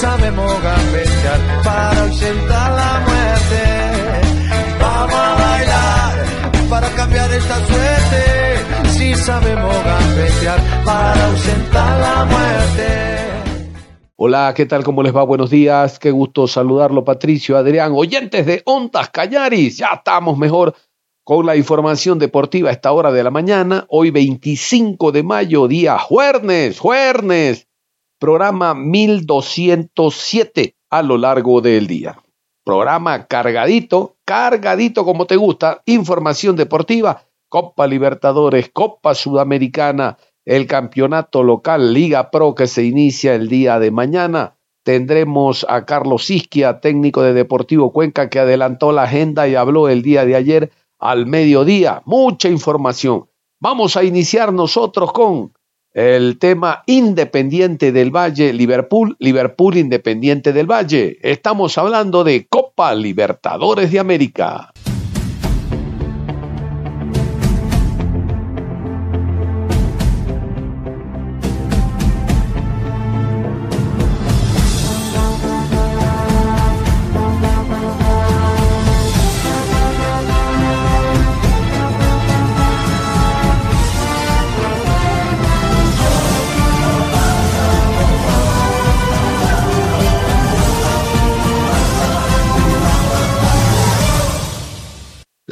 Sabemos gambetear para ausentar la muerte. Vamos a bailar para cambiar esta suerte. Si sabemos gambetear para ausentar la muerte. Hola, ¿qué tal? ¿Cómo les va? Buenos días. Qué gusto saludarlo, Patricio, Adrián, oyentes de Ondas Cañaris. Ya estamos mejor con la información deportiva a esta hora de la mañana. Hoy 25 de mayo, día jueves, jueves programa 1207 a lo largo del día. Programa cargadito, cargadito como te gusta, información deportiva, Copa Libertadores, Copa Sudamericana, el campeonato local Liga Pro que se inicia el día de mañana. Tendremos a Carlos Isquia, técnico de Deportivo Cuenca, que adelantó la agenda y habló el día de ayer al mediodía. Mucha información. Vamos a iniciar nosotros con el tema Independiente del Valle, Liverpool, Liverpool Independiente del Valle. Estamos hablando de Copa Libertadores de América.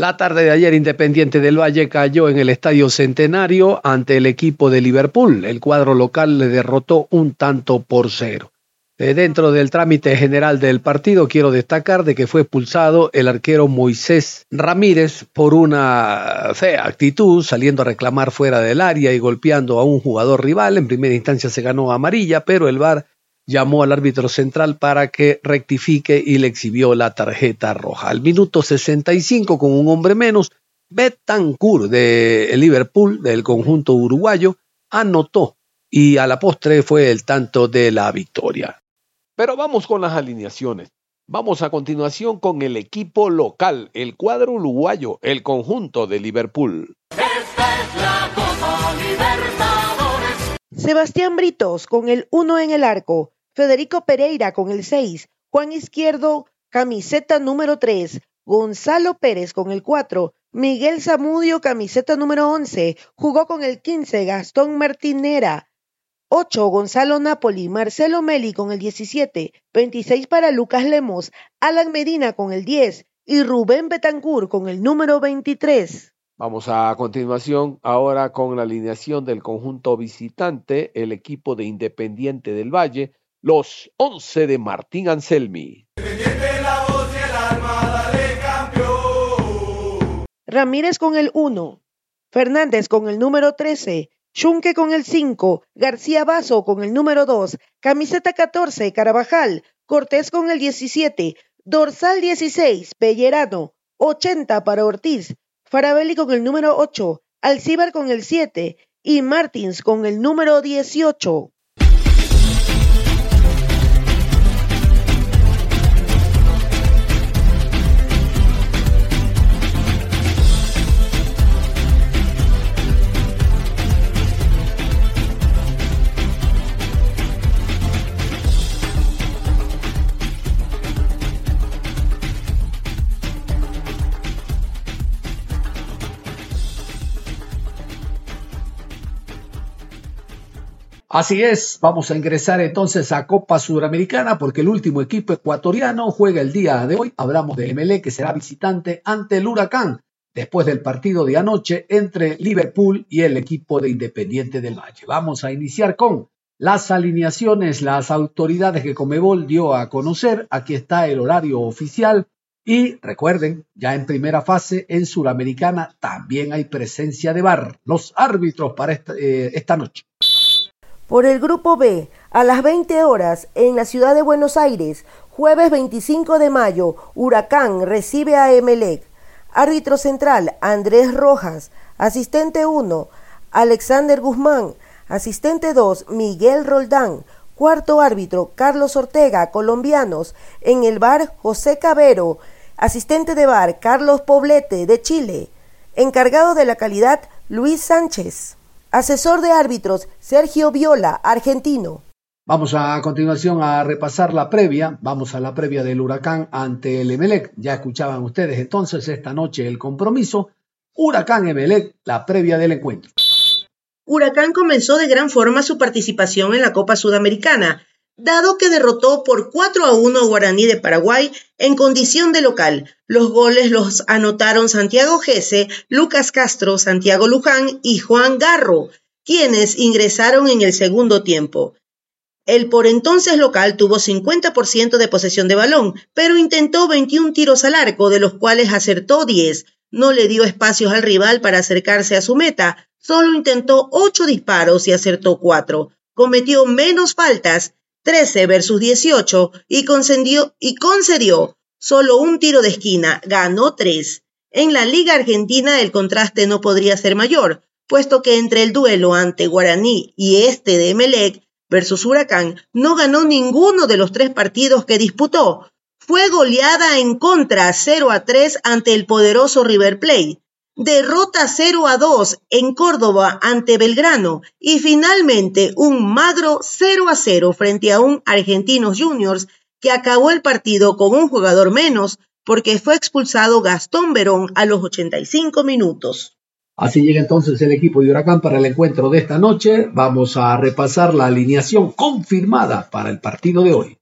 La tarde de ayer, Independiente del Valle cayó en el Estadio Centenario ante el equipo de Liverpool. El cuadro local le derrotó un tanto por cero. Eh, dentro del trámite general del partido, quiero destacar de que fue expulsado el arquero Moisés Ramírez por una fea actitud, saliendo a reclamar fuera del área y golpeando a un jugador rival. En primera instancia se ganó amarilla, pero el VAR llamó al árbitro central para que rectifique y le exhibió la tarjeta roja. Al minuto 65, con un hombre menos, Betancourt de Liverpool, del conjunto uruguayo, anotó y a la postre fue el tanto de la victoria. Pero vamos con las alineaciones. Vamos a continuación con el equipo local, el cuadro uruguayo, el conjunto de Liverpool. Esta es la Copa Libertadores. Sebastián Britos con el 1 en el arco, Federico Pereira con el 6, Juan Izquierdo, camiseta número 3, Gonzalo Pérez con el 4, Miguel Zamudio, camiseta número 11, jugó con el 15, Gastón Martinera. 8, Gonzalo Napoli, Marcelo Meli con el 17, 26 para Lucas Lemos, Alan Medina con el 10 y Rubén Betancourt con el número 23. Vamos a continuación ahora con la alineación del conjunto visitante, el equipo de Independiente del Valle, los once de Martín Anselmi. Ramírez con el 1, Fernández con el número 13, Chunque con el 5, García Bazo con el número 2, camiseta 14, Carabajal, Cortés con el 17, dorsal 16, Pellerano, 80 para Ortiz, Farabelli con el número 8, Alcíbar con el 7 y Martins con el número 18. Así es, vamos a ingresar entonces a Copa Sudamericana porque el último equipo ecuatoriano juega el día de hoy. Hablamos de MLE que será visitante ante el Huracán después del partido de anoche entre Liverpool y el equipo de Independiente del Valle. Vamos a iniciar con las alineaciones, las autoridades que Comebol dio a conocer. Aquí está el horario oficial. Y recuerden, ya en primera fase, en Suramericana, también hay presencia de VAR, los árbitros para esta, eh, esta noche. Por el grupo B, a las 20 horas, en la ciudad de Buenos Aires, jueves 25 de mayo, Huracán recibe a Emelec. Árbitro central, Andrés Rojas. Asistente 1, Alexander Guzmán. Asistente 2, Miguel Roldán. Cuarto árbitro, Carlos Ortega, colombianos. En el bar, José Cabero. Asistente de bar, Carlos Poblete, de Chile. Encargado de la calidad, Luis Sánchez. Asesor de árbitros, Sergio Viola, argentino. Vamos a continuación a repasar la previa. Vamos a la previa del huracán ante el Emelec. Ya escuchaban ustedes entonces esta noche el compromiso. Huracán Emelec, la previa del encuentro. Huracán comenzó de gran forma su participación en la Copa Sudamericana, dado que derrotó por 4 a 1 a Guaraní de Paraguay en condición de local. Los goles los anotaron Santiago Gese, Lucas Castro, Santiago Luján y Juan Garro, quienes ingresaron en el segundo tiempo. El por entonces local tuvo 50% de posesión de balón, pero intentó 21 tiros al arco, de los cuales acertó 10. No le dio espacios al rival para acercarse a su meta, Solo intentó ocho disparos y acertó cuatro. Cometió menos faltas, 13 versus 18, y concedió, y concedió solo un tiro de esquina, ganó tres. En la Liga Argentina el contraste no podría ser mayor, puesto que entre el duelo ante Guaraní y este de Emelec versus Huracán no ganó ninguno de los tres partidos que disputó. Fue goleada en contra 0 a 3 ante el poderoso River Plate derrota 0 a 2 en Córdoba ante Belgrano y finalmente un magro 0 a 0 frente a un Argentinos Juniors que acabó el partido con un jugador menos porque fue expulsado Gastón Verón a los 85 minutos. Así llega entonces el equipo de Huracán para el encuentro de esta noche. Vamos a repasar la alineación confirmada para el partido de hoy.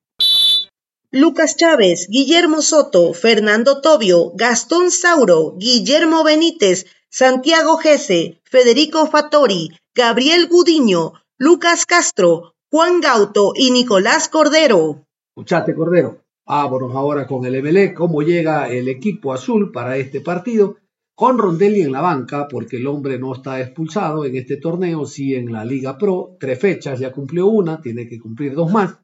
Lucas Chávez, Guillermo Soto, Fernando Tobio, Gastón Sauro, Guillermo Benítez, Santiago Gese, Federico Fattori, Gabriel Gudiño, Lucas Castro, Juan Gauto y Nicolás Cordero. Escuchate, Cordero. Vámonos ahora con el MLE, cómo llega el equipo azul para este partido, con Rondelli en la banca, porque el hombre no está expulsado en este torneo, sí en la Liga Pro, tres fechas, ya cumplió una, tiene que cumplir dos más.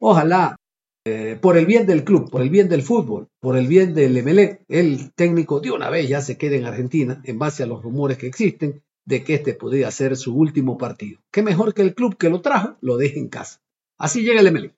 Ojalá eh, por el bien del club, por el bien del fútbol, por el bien del MLE, el técnico de una vez ya se queda en Argentina en base a los rumores que existen de que este podría ser su último partido. Qué mejor que el club que lo trajo lo deje en casa. Así llega el MLE.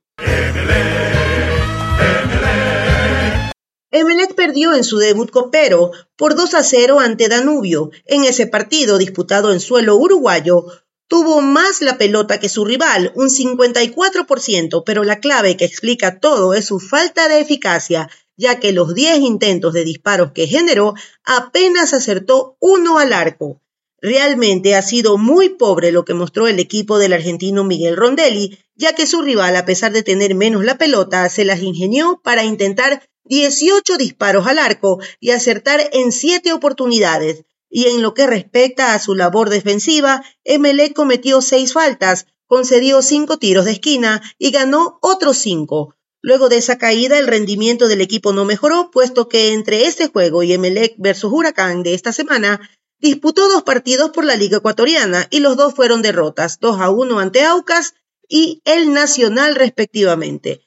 Emelec perdió en su debut copero por 2 a 0 ante Danubio. En ese partido disputado en suelo uruguayo, tuvo más la pelota que su rival, un 54%, pero la clave que explica todo es su falta de eficacia, ya que los 10 intentos de disparos que generó apenas acertó uno al arco. Realmente ha sido muy pobre lo que mostró el equipo del argentino Miguel Rondelli, ya que su rival, a pesar de tener menos la pelota, se las ingenió para intentar 18 disparos al arco y acertar en 7 oportunidades, y en lo que respecta a su labor defensiva, MLE cometió seis faltas, concedió cinco tiros de esquina y ganó otros cinco. Luego de esa caída, el rendimiento del equipo no mejoró, puesto que entre este juego y Emelec versus Huracán de esta semana, disputó dos partidos por la Liga Ecuatoriana y los dos fueron derrotas, 2 a 1 ante Aucas y el Nacional respectivamente.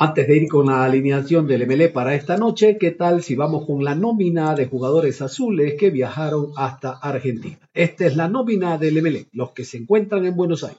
Antes de ir con la alineación del MLE para esta noche, ¿qué tal si vamos con la nómina de jugadores azules que viajaron hasta Argentina? Esta es la nómina del MLE, los que se encuentran en Buenos Aires.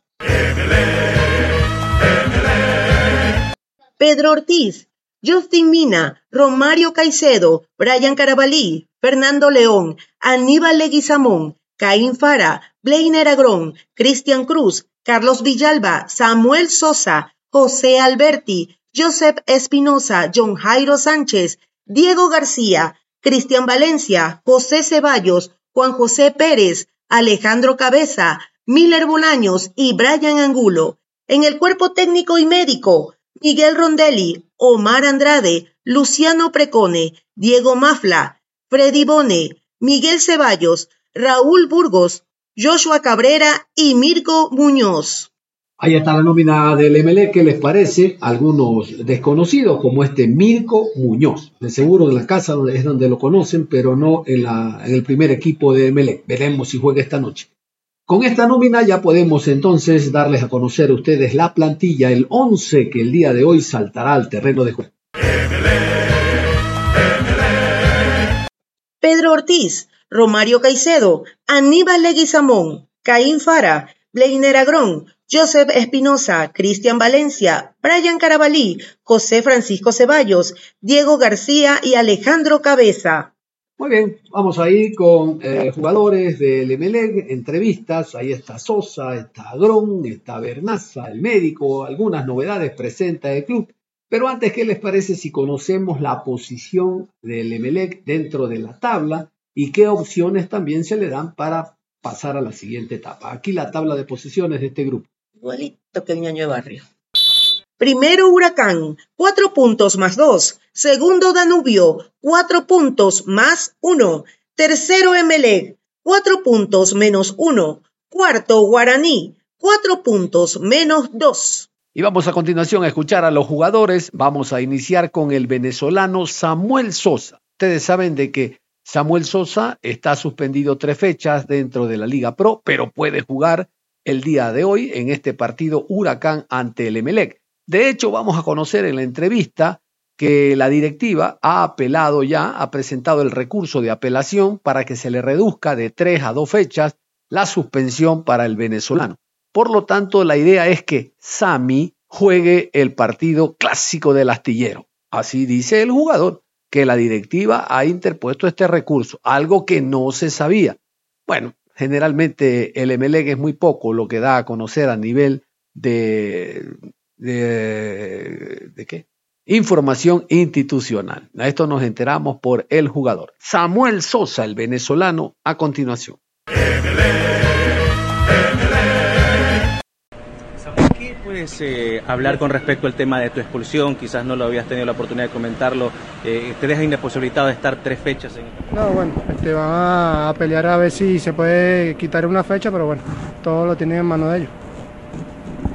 Pedro Ortiz, Justin Mina, Romario Caicedo, Brian Carabalí, Fernando León, Aníbal Leguizamón, Caín Fara, Blainer Agrón, Cristian Cruz, Carlos Villalba, Samuel Sosa, José Alberti, Joseph Espinosa, John Jairo Sánchez, Diego García, Cristian Valencia, José Ceballos, Juan José Pérez, Alejandro Cabeza, Miller Bolaños y Brian Angulo. En el cuerpo técnico y médico, Miguel Rondelli, Omar Andrade, Luciano Precone, Diego Mafla, Freddy Bone, Miguel Ceballos, Raúl Burgos, Joshua Cabrera y Mirko Muñoz. Ahí está la nómina del MLE, ¿qué les parece? Algunos desconocidos, como este Mirko Muñoz. De seguro en la casa es donde lo conocen, pero no en, el primer equipo de MLE. Veremos si juega esta noche. Con esta nómina ya podemos entonces darles a conocer a ustedes la plantilla, el 11 que el día de hoy saltará al terreno de juego. Pedro Ortiz, Romario Caicedo, Aníbal Leguizamón, Caín Fara, Bleiner Agrón, Joseph Espinosa, Cristian Valencia, Brian Carabalí, José Francisco Ceballos, Diego García y Alejandro Cabeza. Muy bien, vamos a ir con eh, jugadores del Emelec, entrevistas, ahí está Sosa, está Agrón, está Bernaza, el médico, algunas novedades presenta el club. Pero antes, ¿qué les parece si conocemos la posición del Emelec dentro de la tabla y qué opciones también se le dan para pasar a la siguiente etapa? Aquí la tabla de posiciones de este grupo. Igualito que el ñaño de barrio. Primero Huracán, cuatro puntos más dos. Segundo Danubio, cuatro puntos más uno. Tercero Emelec, cuatro puntos menos uno. Cuarto Guaraní, cuatro puntos menos dos. Y vamos a continuación a escuchar a los jugadores. Vamos a iniciar con el venezolano Samuel Sosa. Ustedes saben de que Samuel Sosa está suspendido tres fechas dentro de la Liga Pro, pero puede jugar el día de hoy en este partido Huracán ante el Emelec. De hecho, vamos a conocer en la entrevista que la directiva ha apelado ya, ha presentado el recurso de apelación para que se le reduzca de tres a dos fechas la suspensión para el venezolano. Por lo tanto, la idea es que Sami juegue el partido clásico del astillero. Así dice el jugador, que la directiva ha interpuesto este recurso, algo que no se sabía. Bueno, generalmente el MLEG es muy poco lo que da a conocer a nivel de, de, de qué? Información institucional. A esto nos enteramos por el jugador. Samuel Sosa, el venezolano, a continuación. Puedes eh, hablar con respecto al tema de tu expulsión? Quizás no lo habías tenido la oportunidad de comentarlo. Eh, ¿Te deja imposibilitado de estar tres fechas? En... No, bueno, este, van a pelear a ver si se puede quitar una fecha, pero bueno, todo lo tienen en manos de ellos.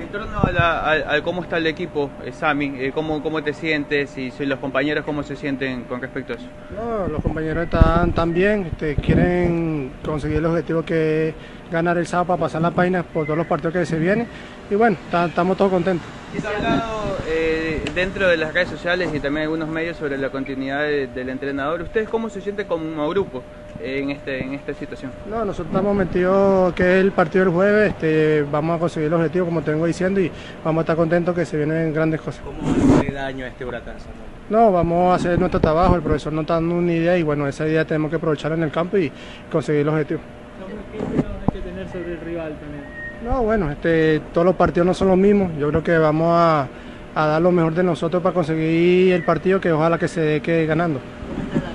En torno a, la, a, a cómo está el equipo, eh, Sami, eh, ¿cómo, ¿cómo te sientes y si los compañeros cómo se sienten con respecto a eso? No, los compañeros están, están bien, este, quieren conseguir el objetivo que es ganar el sábado para pasar la página por todos los partidos que se vienen y bueno, ta- estamos todos contentos. Se ha hablado eh, dentro de las redes sociales y también algunos medios sobre la continuidad de- del entrenador. ¿Ustedes cómo se sienten como grupo en, este, en esta situación? No, nosotros estamos metidos que es el partido del jueves, este, vamos a conseguir el objetivo como te vengo diciendo y vamos a estar contentos que se vienen grandes cosas. ¿Cómo le daño a este huracán, Samuel? No, vamos a hacer nuestro trabajo, el profesor nos está dando una idea y bueno, esa idea tenemos que aprovecharla en el campo y conseguir el objetivo. Que tener sobre el rival también? No, bueno, este, todos los partidos no son los mismos. Yo creo que vamos a, a dar lo mejor de nosotros para conseguir el partido que ojalá que se quede ganando.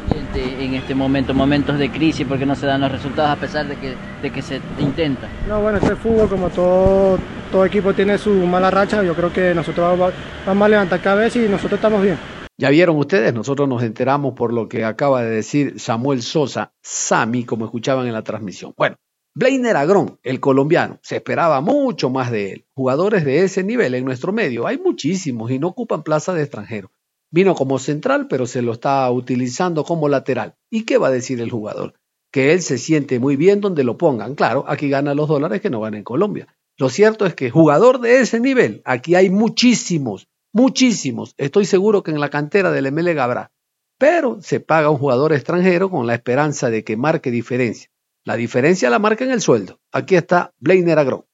ambiente en este momento, momentos de crisis porque no se dan los resultados a pesar de que, de que se intenta. No, bueno, este es fútbol, como todo, todo equipo tiene su mala racha, yo creo que nosotros vamos, vamos a levantar cabeza y nosotros estamos bien. Ya vieron ustedes, nosotros nos enteramos por lo que acaba de decir Samuel Sosa, Sami, como escuchaban en la transmisión. Bueno, Blainer Agrón, el colombiano, se esperaba mucho más de él. Jugadores de ese nivel en nuestro medio, hay muchísimos y no ocupan plaza de extranjero. Vino como central, pero se lo está utilizando como lateral. ¿Y qué va a decir el jugador? Que él se siente muy bien donde lo pongan. Claro, aquí gana los dólares que no van en Colombia. Lo cierto es que jugador de ese nivel, aquí hay muchísimos, muchísimos. Estoy seguro que en la cantera del MLG habrá. Pero se paga un jugador extranjero con la esperanza de que marque diferencia. La diferencia la marca en el sueldo. Aquí está Blainer Agrón.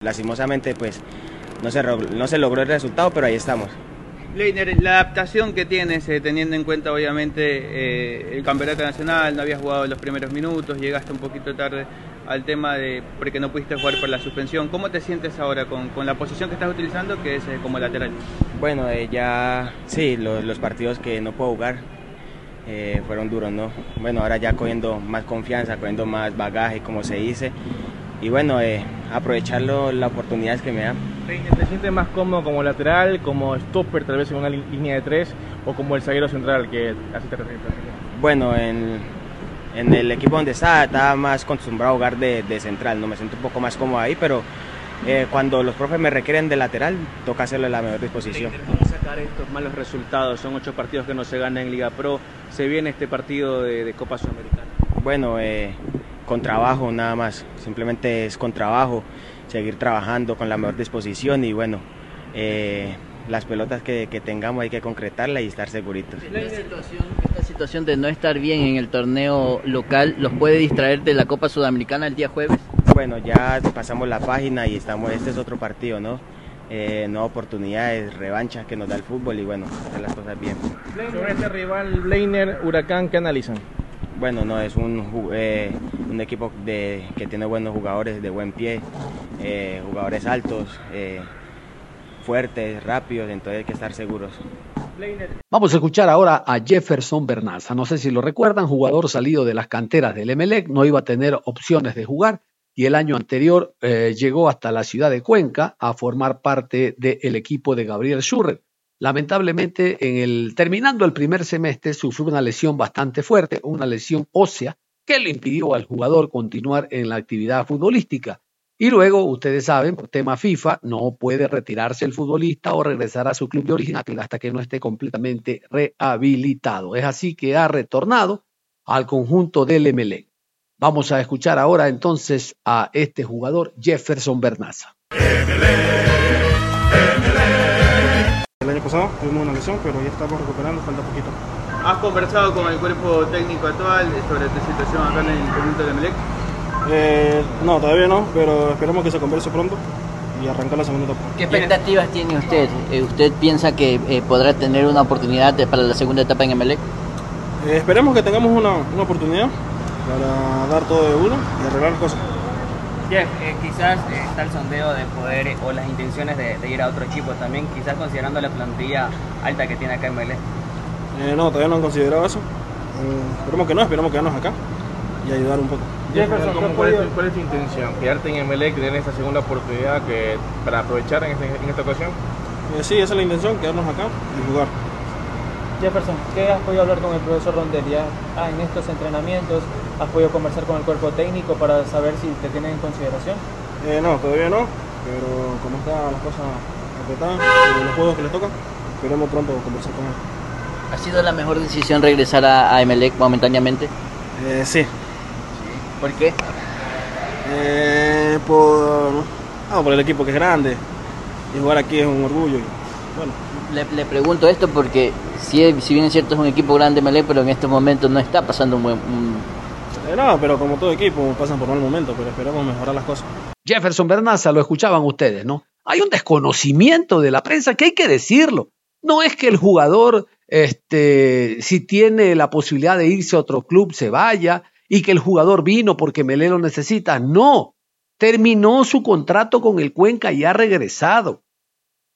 Lastimosamente, pues no se, no se logró el resultado, pero ahí estamos. Leiner, la adaptación que tienes, eh, teniendo en cuenta obviamente eh, el campeonato nacional, no habías jugado los primeros minutos, llegaste un poquito tarde al tema de porque no pudiste jugar por la suspensión. ¿Cómo te sientes ahora con, con la posición que estás utilizando, que es eh, como lateral? Bueno, eh, ya sí, lo- los partidos que no puedo jugar eh, fueron duros, ¿no? Bueno, ahora ya cogiendo más confianza, cogiendo más bagaje, como se dice. Y bueno, eh, aprovecharlo, las oportunidades que me dan. ¿Te sientes más cómodo como lateral, como stopper tal vez en una línea de tres o como el zaguero central que así te refieres? Bueno, en, en el equipo donde estaba, estaba más acostumbrado a jugar de, de central, no me siento un poco más cómodo ahí, pero eh, cuando los profes me requieren de lateral, toca hacerlo en la mejor disposición. ¿Cómo sacar estos malos resultados? Son ocho partidos que no se ganan en Liga Pro. Se viene este partido de, de Copa Sudamericana. Bueno, eh, con trabajo nada más, simplemente es con trabajo, seguir trabajando con la mejor disposición y bueno, eh, las pelotas que, que, tengamos hay que concretarlas y estar seguritos. Esta situación, esta situación de no estar bien en el torneo local los puede distraer de la Copa Sudamericana el día jueves. Bueno, ya pasamos la página y estamos, este es otro partido, ¿no? Eh, nuevas oportunidades, revanchas que nos da el fútbol y bueno, hacer las cosas bien. Sobre este rival Bleiner Huracán, ¿qué analizan? Bueno, no, es un, eh, un equipo de, que tiene buenos jugadores de buen pie, eh, jugadores altos, eh, fuertes, rápidos, entonces hay que estar seguros. Vamos a escuchar ahora a Jefferson Bernaza. No sé si lo recuerdan, jugador salido de las canteras del Emelec, no iba a tener opciones de jugar y el año anterior eh, llegó hasta la ciudad de Cuenca a formar parte del equipo de Gabriel Schurrer. Lamentablemente, en el, terminando el primer semestre, sufrió una lesión bastante fuerte, una lesión ósea, que le impidió al jugador continuar en la actividad futbolística. Y luego, ustedes saben, por tema FIFA, no puede retirarse el futbolista o regresar a su club de origen hasta que no esté completamente rehabilitado. Es así que ha retornado al conjunto del Emelec. Vamos a escuchar ahora entonces a este jugador, Jefferson Bernaza. El año pasado tuvimos una lesión, pero ya estamos recuperando, falta poquito. ¿Has conversado con el cuerpo técnico actual sobre tu situación acá en el conjunto de Melec? Eh, no, todavía no, pero esperemos que se converse pronto y arrancar la segunda etapa. ¿Qué expectativas tiene usted? Eh, ¿Usted piensa que eh, podrá tener una oportunidad para la segunda etapa en Emelec? Eh, esperemos que tengamos una, una, oportunidad para dar todo de uno y arreglar cosas. Jeff, eh, quizás está el sondeo de poder o las intenciones de, de, ir a otro equipo también, quizás considerando la plantilla alta que tiene acá en Emelec. no, todavía no han considerado eso. esperemos que no, esperemos quedarnos acá y ayudar un poco. Jefferson, ¿cómo, cuál, es, ¿cuál, es, tu intención? ¿Quedarte en Emelec, tener esta segunda oportunidad que, para aprovechar en, este, en esta ocasión? Eh, sí, esa es la intención, quedarnos acá y jugar. Jefferson, ¿qué has podido hablar con el profesor Rondelia ah, en estos entrenamientos? ¿Has podido conversar con el cuerpo técnico para saber si te tienen en consideración? Eh, no, todavía no, pero como están las cosas apretadas, los juegos que les tocan, esperemos pronto conversar con él. ¿Ha sido la mejor decisión regresar a, a Emelec momentáneamente? Eh, sí. ¿Por qué? Eh, por, ah, por el equipo que es grande y jugar aquí es un orgullo. Y, bueno. le, le, pregunto esto porque si, si bien es cierto es un equipo grande Melec, pero en estos momentos no está pasando un buen... Un... Eh, no, pero como todo equipo pasan por mal momento, pero esperamos mejorar las cosas. Jefferson Bernaza, lo escuchaban ustedes, ¿no? Hay un desconocimiento de la prensa que hay que decirlo. No es que el jugador, este, si tiene la posibilidad de irse a otro club, se vaya y que el jugador vino porque Melé lo necesita. No, terminó su contrato con el Cuenca y ha regresado.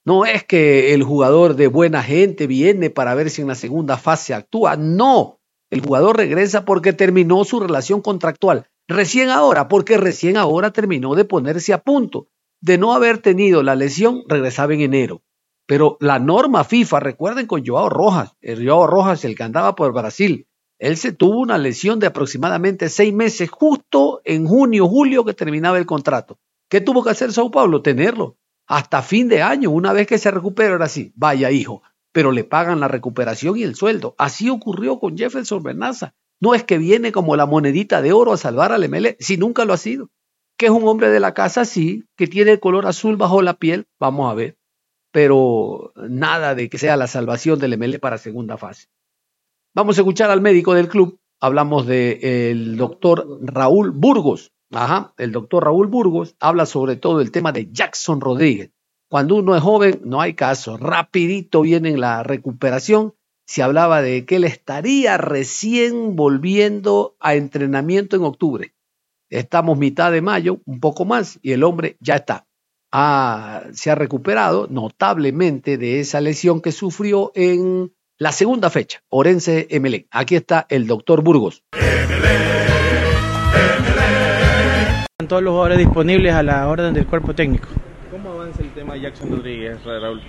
No es que el jugador de buena gente viene para ver si en la segunda fase actúa. No, el jugador regresa porque terminó su relación contractual. Recién ahora, porque recién ahora terminó de ponerse a punto. De no haber tenido la lesión, regresaba en enero. Pero la norma FIFA, recuerden con Joao Rojas, el Joao Rojas, el que andaba por Brasil, él se tuvo una lesión de aproximadamente seis meses, justo en junio, julio que terminaba el contrato. ¿Qué tuvo que hacer Sao Paulo? Tenerlo. Hasta fin de año, una vez que se recupera, ahora sí, vaya hijo, pero le pagan la recuperación y el sueldo. Así ocurrió con Jefferson Bernaza. No es que viene como la monedita de oro a salvar al ML, si nunca lo ha sido. Que es un hombre de la casa, sí, que tiene el color azul bajo la piel, vamos a ver. Pero nada de que sea la salvación del ML para segunda fase. Vamos a escuchar al médico del club. Hablamos del de doctor Raúl Burgos. Ajá, el doctor Raúl Burgos habla sobre todo el tema de Jackson Rodríguez. Cuando uno es joven, no hay caso. Rapidito viene la recuperación. Se hablaba de que él estaría recién volviendo a entrenamiento en octubre. Estamos mitad de mayo, un poco más, y el hombre ya está. Ah, se ha recuperado notablemente de esa lesión que sufrió en la segunda fecha, Orense Emelec. Aquí está el doctor Burgos. Están todos los jugadores disponibles a la orden del cuerpo técnico. ¿Cómo avanza el tema Jackson Rodríguez, Raúl?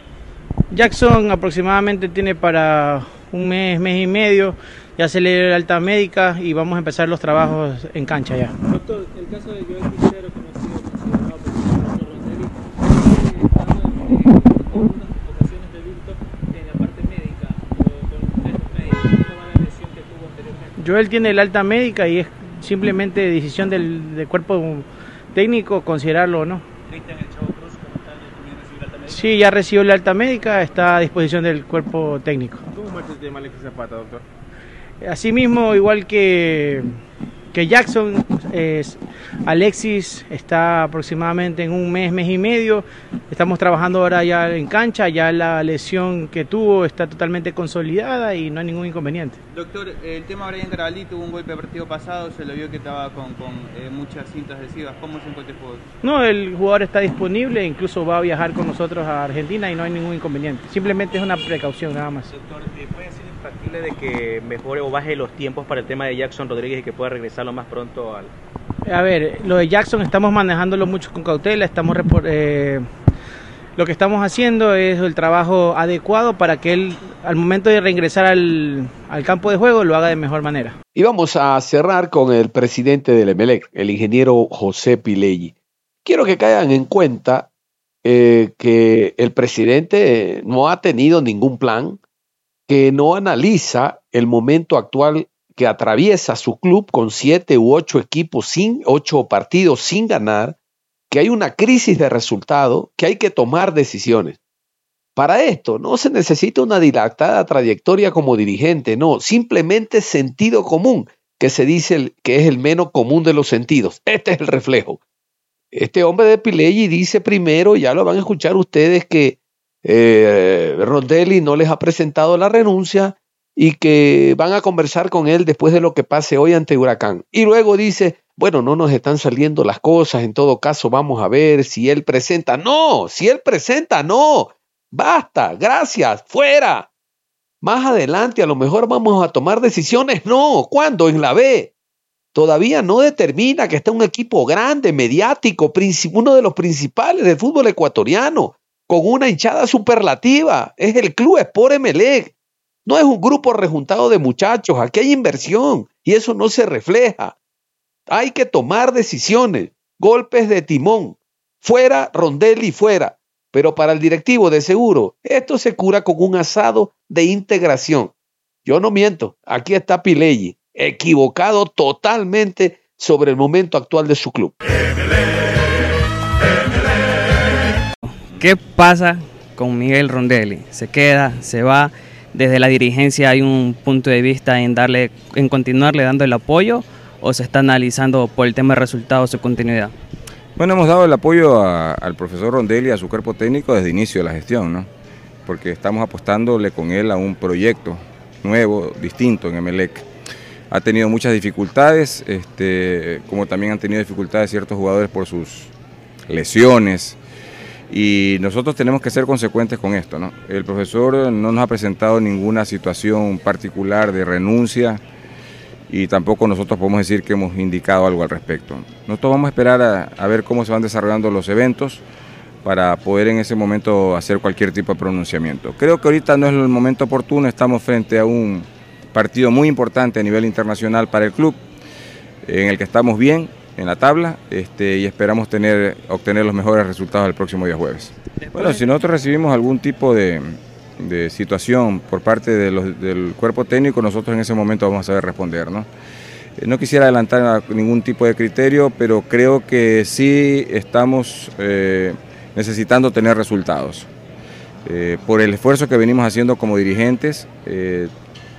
Jackson aproximadamente tiene para un mes, mes y medio ya se le dio alta médica y vamos a empezar los trabajos en cancha ya. Doctor, el caso de Joel Quintero, que no ha sido considerado por el de visto en la parte médica, o con los médicos, ¿cómo va la lesión que tuvo anteriormente? Joel tiene la alta médica y es simplemente decisión del, del cuerpo técnico considerarlo o no. Cristian El Chavo Cruz, como tal, también recibió la alta médica. Sí, ya recibió la alta médica, está a disposición del cuerpo técnico. ¿Cómo marcha el tema Alexis Zapata, doctor? Asimismo, igual que, que Jackson, es- Alexis está aproximadamente en un mes, mes y medio. Estamos trabajando ahora ya en cancha, ya la lesión que tuvo está totalmente consolidada y no hay ningún inconveniente. Doctor, el tema Brian Carabalí tuvo un golpe el partido pasado, se lo vio que estaba con, con eh, muchas cintas adhesivas. ¿Cómo se encuentra el jugador? No, el jugador está disponible, incluso va a viajar con nosotros a Argentina y no hay ningún inconveniente. Simplemente es una precaución nada más. Doctor, ¿puede ser factible de que mejore o baje los tiempos para el tema de Jackson Rodríguez y que pueda regresar lo más pronto al... A ver, lo de Jackson estamos manejándolo mucho con cautela, estamos eh, lo que estamos haciendo es el trabajo adecuado para que él al momento de reingresar al, al campo de juego lo haga de mejor manera. Y vamos a cerrar con el presidente del Emelec, el ingeniero José Pileggi. Quiero que caigan en cuenta eh, que el presidente no ha tenido ningún plan, que no analiza el momento actual que atraviesa su club con siete u ocho equipos sin ocho partidos sin ganar, que hay una crisis de resultado, que hay que tomar decisiones. Para esto no se necesita una dilatada trayectoria como dirigente, no, simplemente sentido común, que se dice que es el menos común de los sentidos. Este es el reflejo. Este hombre de Pileggi dice primero, ya lo van a escuchar ustedes, que eh, Rondelli no les ha presentado la renuncia y que van a conversar con él después de lo que pase hoy ante Huracán. Y luego dice, bueno, no nos están saliendo las cosas, en todo caso vamos a ver si él presenta. No, si él presenta, no. Basta, gracias, fuera. Más adelante a lo mejor vamos a tomar decisiones. No, ¿cuándo? En la B. Todavía no determina que está un equipo grande, mediático, uno de los principales del fútbol ecuatoriano, con una hinchada superlativa. Es el Club Sport Emelec. No es un grupo rejuntado de muchachos. Aquí hay inversión y eso no se refleja. Hay que tomar decisiones, golpes de timón. Fuera, Rondelli, fuera. Pero para el directivo, de seguro, esto se cura con un asado de integración. Yo no miento, aquí está Pileggi, equivocado totalmente sobre el momento actual de su club. ¿Qué pasa con Miguel Rondelli? ¿Se queda? ¿Se va? Desde la dirigencia hay un punto de vista en darle, en continuarle dando el apoyo o se está analizando por el tema de resultados su continuidad. Bueno, hemos dado el apoyo al profesor Rondelli y a su cuerpo técnico desde el inicio de la gestión, ¿no? Porque estamos apostándole con él a un proyecto nuevo, distinto en Emelec. Ha tenido muchas dificultades, este, como también han tenido dificultades ciertos jugadores por sus lesiones. Y nosotros tenemos que ser consecuentes con esto, ¿no? El profesor no nos ha presentado ninguna situación particular de renuncia y tampoco nosotros podemos decir que hemos indicado algo al respecto. Nosotros vamos a esperar a, a ver cómo se van desarrollando los eventos para poder en ese momento hacer cualquier tipo de pronunciamiento. Creo que ahorita no es el momento oportuno, estamos frente a un partido muy importante a nivel internacional para el club, en el que estamos bien en la tabla este, y esperamos tener, obtener los mejores resultados el próximo día jueves. Bueno, si nosotros recibimos algún tipo de, de situación por parte de los- del cuerpo técnico, nosotros en ese momento vamos a saber responder. ¿no? Eh, No quisiera adelantar a ningún tipo de criterio, pero creo que sí estamos eh, necesitando tener resultados. Eh, por el esfuerzo que venimos haciendo como dirigentes, eh,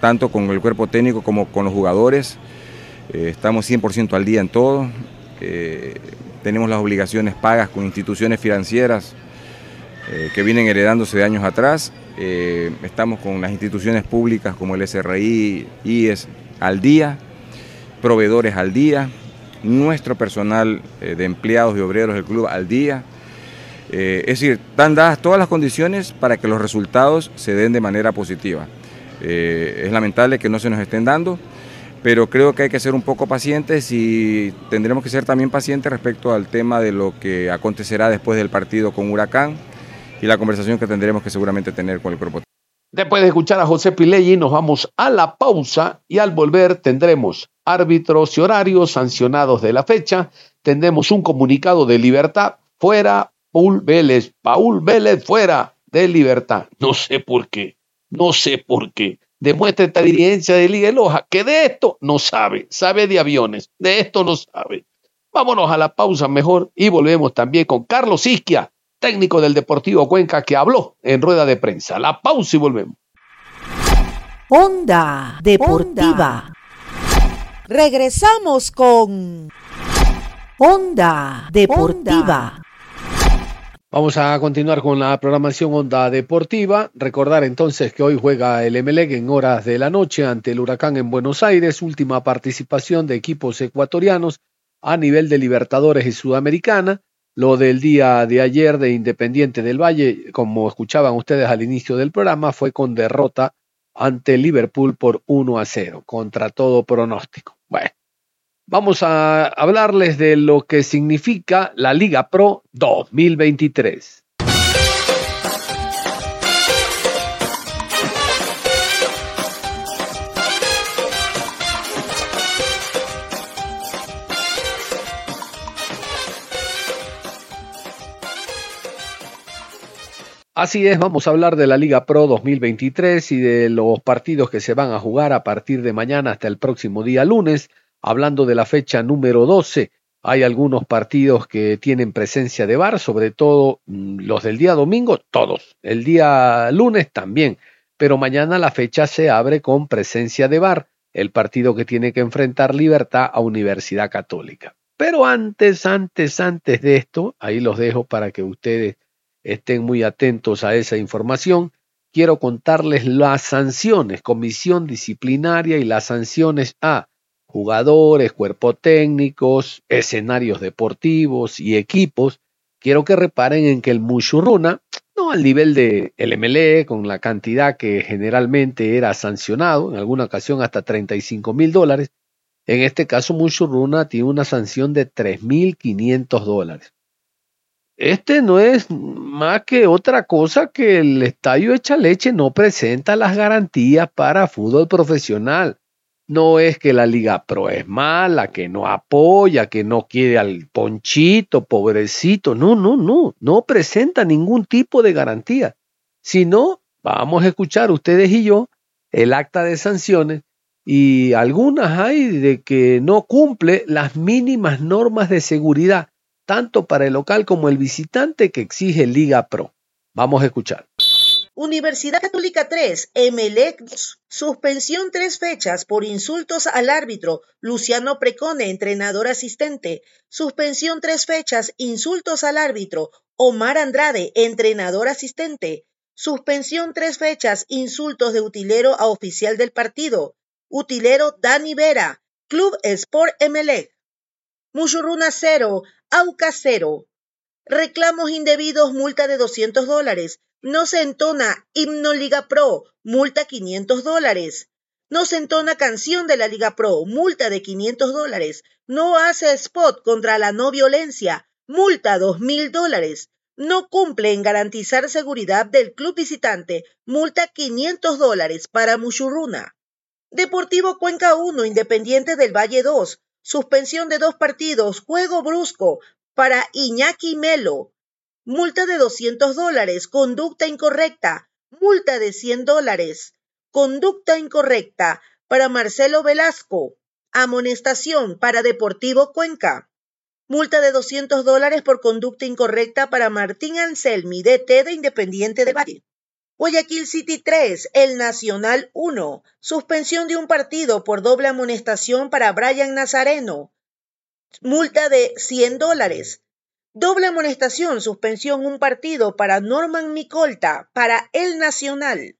tanto con el cuerpo técnico como con los jugadores, eh, estamos 100% al día en todo. eh, tenemos las obligaciones pagas con instituciones financieras eh, que vienen heredándose de años atrás. estamos con las instituciones públicas como el SRI, IES al día, proveedores al día, nuestro personal de empleados y obreros del club al día. Es decir, están dadas todas las condiciones para que los resultados se den de manera positiva. Es lamentable que no se nos estén dando, pero creo que hay que ser un poco pacientes y tendremos que ser también pacientes respecto al tema de lo que acontecerá después del partido con Huracán y la conversación que tendremos que seguramente tener con el cuerpo. Después de escuchar a José Pileggi, nos vamos a la pausa y al volver tendremos árbitros y horarios sancionados de la fecha, tendremos un comunicado de libertad fuera, Paul Vélez, Paul Vélez fuera de libertad. No sé por qué, no sé por qué. Demuestra esta dirigencia de Liga Loja que de esto no sabe, sabe de aviones, de esto no sabe. Vámonos a la pausa mejor y volvemos también con Carlos Isquia, técnico del Deportivo Cuenca, que habló en rueda de prensa. La pausa y volvemos. Onda Deportiva. Regresamos con Onda Deportiva. Vamos a continuar con la programación Onda Deportiva. Recordar entonces que hoy juega el Emelec en horas de la noche ante el Huracán en Buenos Aires, última participación de equipos ecuatorianos a nivel de Libertadores y Sudamericana. Lo del día de ayer de Independiente del Valle, como escuchaban ustedes al inicio del programa, fue con derrota ante Liverpool por 1 a 0, contra todo pronóstico. Bueno, vamos a hablarles de lo que significa la Liga Pro 2023. Así es, vamos a hablar de la Liga Pro 2023 y de los partidos que se van a jugar a partir de mañana hasta el próximo día lunes. Hablando de la fecha número 12, hay algunos partidos que tienen presencia de VAR, sobre todo mm, los del día domingo, todos. El día lunes también, pero mañana la fecha se abre con presencia de VAR, el partido que tiene que enfrentar Libertad a Universidad Católica. Pero antes, antes, antes de esto, ahí los dejo para que ustedes estén muy atentos a esa información. Quiero contarles las sanciones, comisión disciplinaria y las sanciones a jugadores, cuerpos técnicos, escenarios deportivos y equipos. Quiero que reparen en que el Mushurruna, no al nivel de el MLE, con la cantidad que generalmente era sancionado, en alguna ocasión hasta 35 mil dólares, en este caso Mushurruna tiene una sanción de 3.500 dólares. Este no es más que otra cosa que el Estadio Echa Leche no presenta las garantías para fútbol profesional. No es que la Liga Pro es mala, que no apoya, que no quiere al ponchito, pobrecito. No, no, no, no presenta ningún tipo de garantía. Si no, vamos a escuchar ustedes y yo el acta de sanciones y algunas hay de que no cumple las mínimas normas de seguridad tanto para el local como el visitante que exige Liga Pro. Vamos a escuchar. Universidad Católica 3, Emelec, suspensión tres fechas por insultos al árbitro, Luciano Precone, entrenador asistente, suspensión tres fechas, insultos al árbitro, Omar Andrade, entrenador asistente, suspensión tres fechas, insultos de utilero a oficial del partido, utilero Dani Vera, Club Sport Emelec. Mushurruna 0, Auca 0. Reclamos indebidos, multa de 200 dólares. No se entona himno Liga Pro, multa 500 dólares. No se entona canción de la Liga Pro, multa de 500 dólares. No hace spot contra la no violencia, multa 2.000 dólares. No cumple en garantizar seguridad del club visitante, multa 500 dólares para Mushurruna. Deportivo Cuenca 1, Independiente del Valle 2, suspensión de dos partidos, juego brusco para Iñaki Melo, multa de 200 dólares, conducta incorrecta, multa de 100 dólares, conducta incorrecta para Marcelo Velasco, amonestación para Deportivo Cuenca, multa de 200 dólares por conducta incorrecta para Martín Anselmi, DT de Independiente de Valle. Guayaquil City 3, El Nacional 1. Suspensión de un partido por doble amonestación para Brian Nazareno. Multa de 100 dólares. Doble amonestación, suspensión un partido para Norman Micolta, para El Nacional.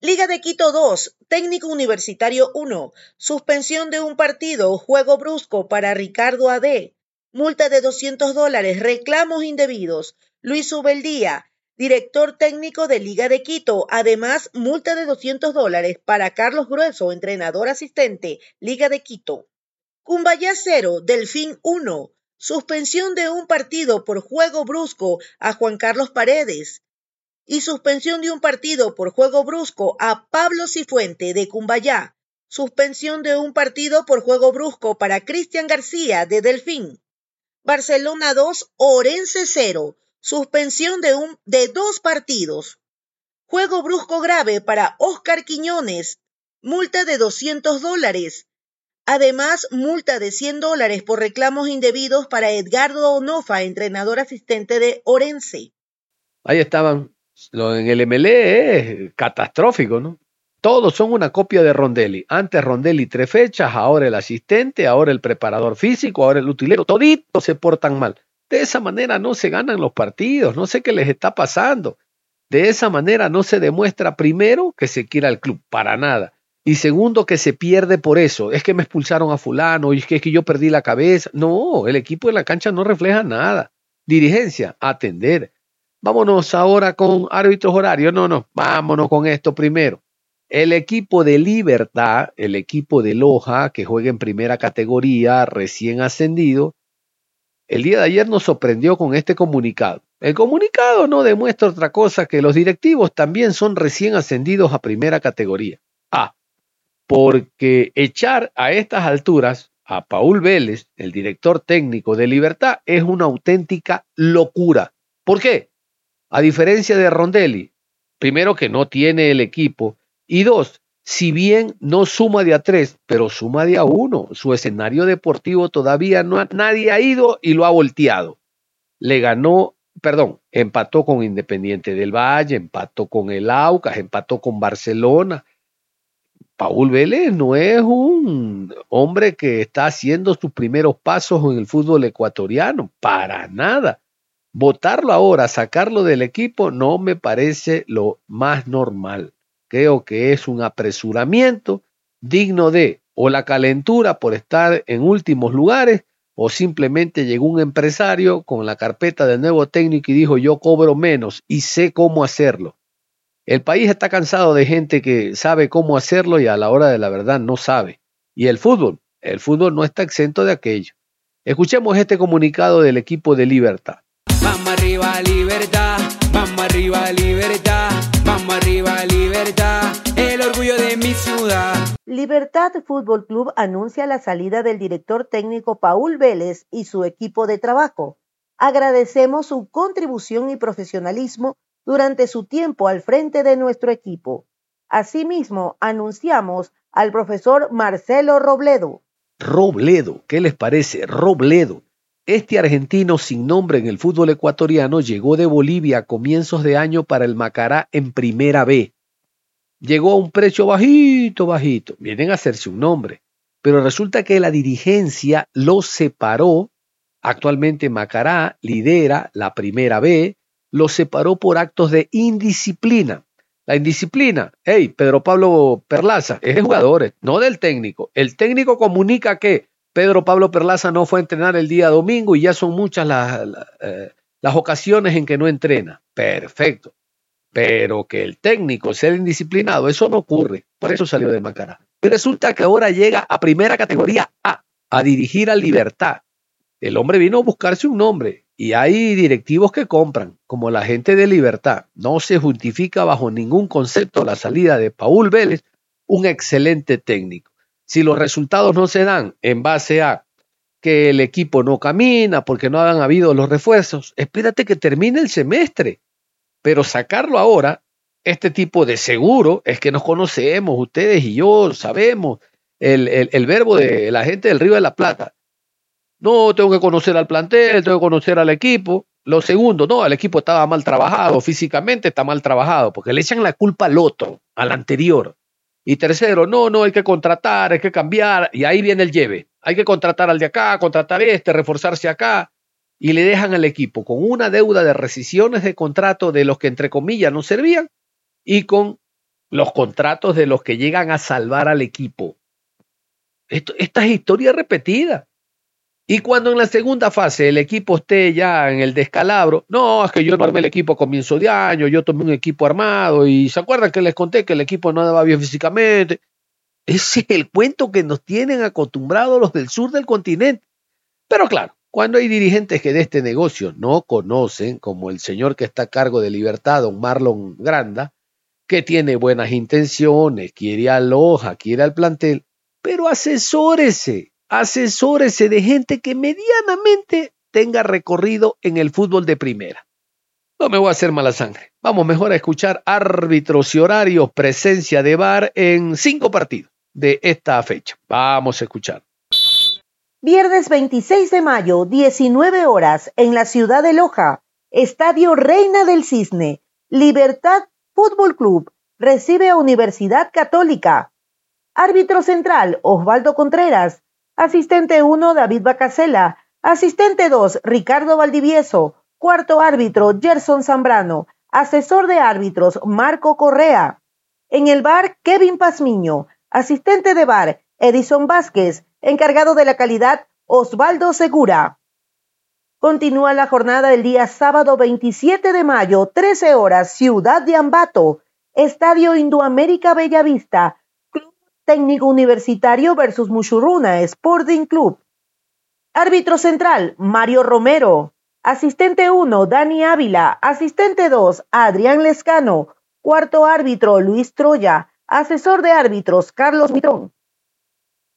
Liga de Quito 2, Técnico Universitario 1. Suspensión de un partido, juego brusco para Ricardo AD. Multa de 200 dólares, reclamos indebidos. Luis Ubeldía, director técnico de Liga de Quito. Además, multa de 200 dólares para Carlos Grueso, entrenador asistente, Liga de Quito. Cumbayá 0, Delfín 1. Suspensión de un partido por juego brusco a Juan Carlos Paredes. y suspensión de un partido por juego brusco a Pablo Cifuente de Cumbayá, suspensión de un partido por juego brusco para Cristian García de Delfín. Barcelona 2, Orense 0, suspensión de, un, de dos partidos. Juego brusco grave para Oscar Quiñones, multa de 200 dólares. Además, multa de 100 dólares por reclamos indebidos para Edgardo Onofa, entrenador asistente de Orense. Ahí estaban. Lo en el MLE es catastrófico, ¿no? Todos son una copia de Rondelli. Antes Rondelli tres fechas, ahora el asistente, ahora el preparador físico, ahora el utilero. Toditos se portan mal. De esa manera no se ganan los partidos. No sé qué les está pasando. De esa manera no se demuestra primero que se quiera el club, para nada. Y segundo, que se pierde por eso. Es que me expulsaron a fulano, y es que, es que yo perdí la cabeza. No, el equipo de la cancha no refleja nada. Dirigencia, atender. Vámonos ahora con árbitros horarios. No, no, vámonos con esto primero. El equipo de Libertad, el equipo de Loja, que juega en primera categoría, recién ascendido, el día de ayer nos sorprendió con este comunicado. El comunicado no demuestra otra cosa que los directivos también son recién ascendidos a primera categoría. Porque echar a estas alturas a Paul Vélez, el director técnico de Libertad, es una auténtica locura. ¿Por qué? A diferencia de Rondelli, primero que no tiene el equipo, y dos, si bien no suma de a tres, pero suma de a uno, su escenario deportivo todavía no nadie ha ido y lo ha volteado. Le ganó, perdón, empató con Independiente del Valle, empató con el Aucas, empató con Barcelona. Paul Vélez no es un hombre que está haciendo sus primeros pasos en el fútbol ecuatoriano, para nada. Votarlo ahora, sacarlo del equipo, no me parece lo más normal. Creo que es un apresuramiento digno de o la calentura por estar en últimos lugares o simplemente llegó un empresario con la carpeta del nuevo técnico y dijo yo cobro menos y sé cómo hacerlo. El país está cansado de gente que sabe cómo hacerlo y a la hora de la verdad no sabe. Y el fútbol, el fútbol no está exento de aquello. Escuchemos este comunicado del equipo de Libertad. Vamos arriba, libertad. Vamos arriba, libertad. Vamos arriba, libertad. El orgullo de mi ciudad. Libertad Fútbol Club anuncia la salida del director técnico Paul Vélez y su equipo de trabajo. Agradecemos su contribución y profesionalismo durante su tiempo al frente de nuestro equipo. Asimismo, anunciamos al profesor Marcelo Robledo. Robledo, ¿qué les parece? Robledo. Este argentino sin nombre en el fútbol ecuatoriano llegó de Bolivia a comienzos de año para el Macará en primera B. Llegó a un precio bajito, bajito. Vienen a hacerse un nombre. Pero resulta que la dirigencia lo separó. Actualmente Macará lidera la primera B. Lo separó por actos de indisciplina. La indisciplina, hey, Pedro Pablo Perlaza, es de jugadores, no del técnico. El técnico comunica que Pedro Pablo Perlaza no fue a entrenar el día domingo y ya son muchas las, las, eh, las ocasiones en que no entrena. Perfecto. Pero que el técnico sea indisciplinado, eso no ocurre. Por eso salió de Macará. Resulta que ahora llega a primera categoría A, a dirigir a Libertad. El hombre vino a buscarse un nombre y hay directivos que compran, como la gente de Libertad. No se justifica bajo ningún concepto la salida de Paul Vélez, un excelente técnico. Si los resultados no se dan en base a que el equipo no camina porque no han habido los refuerzos, espérate que termine el semestre. Pero sacarlo ahora, este tipo de seguro, es que nos conocemos, ustedes y yo sabemos el, el, el verbo de la gente del Río de la Plata. No, tengo que conocer al plantel, tengo que conocer al equipo. Lo segundo, no, el equipo estaba mal trabajado, físicamente está mal trabajado, porque le echan la culpa al otro, al anterior. Y tercero, no, no, hay que contratar, hay que cambiar, y ahí viene el lleve. Hay que contratar al de acá, contratar este, reforzarse acá, y le dejan al equipo con una deuda de rescisiones de contrato de los que entre comillas no servían y con los contratos de los que llegan a salvar al equipo. Esto, esta es historia repetida. Y cuando en la segunda fase el equipo esté ya en el descalabro, no, es que yo no armé el equipo a comienzo de año, yo tomé un equipo armado y se acuerdan que les conté que el equipo no andaba bien físicamente. Ese es el cuento que nos tienen acostumbrados los del sur del continente. Pero claro, Cuando hay dirigentes que de este negocio no conocen, como el señor que está a cargo de Libertad, don Marlon Granda, que tiene buenas intenciones, quiere a Loja, quiere al plantel, pero asesórese, asesórese de gente que medianamente tenga recorrido en el fútbol de primera. No me voy a hacer mala sangre. Vamos mejor a escuchar árbitros y horarios, presencia de VAR en cinco partidos de esta fecha. Vamos a escuchar. Viernes 26 de mayo, 19 horas, en la ciudad de Loja, Estadio Reina del Cisne, Libertad Fútbol Club, recibe a Universidad Católica. Árbitro central, Osvaldo Contreras. Asistente 1, David Bacasela. Asistente 2, Ricardo Valdivieso. Cuarto árbitro, Gerson Zambrano. Asesor de árbitros, Marco Correa. En el bar, Kevin Pazmiño. Asistente de bar, Edison Vázquez. Encargado de la calidad, Osvaldo Segura. Continúa la jornada del día sábado 27 de mayo, 13 horas, Ciudad de Ambato, Estadio Indoamérica Bellavista, Técnico Universitario versus Mushuruna Sporting Club. Árbitro central, Mario Romero. Asistente 1, Dani Ávila. Asistente 2, Adrián Lescano. Cuarto árbitro, Luis Troya. Asesor de árbitros, Carlos Mitrón.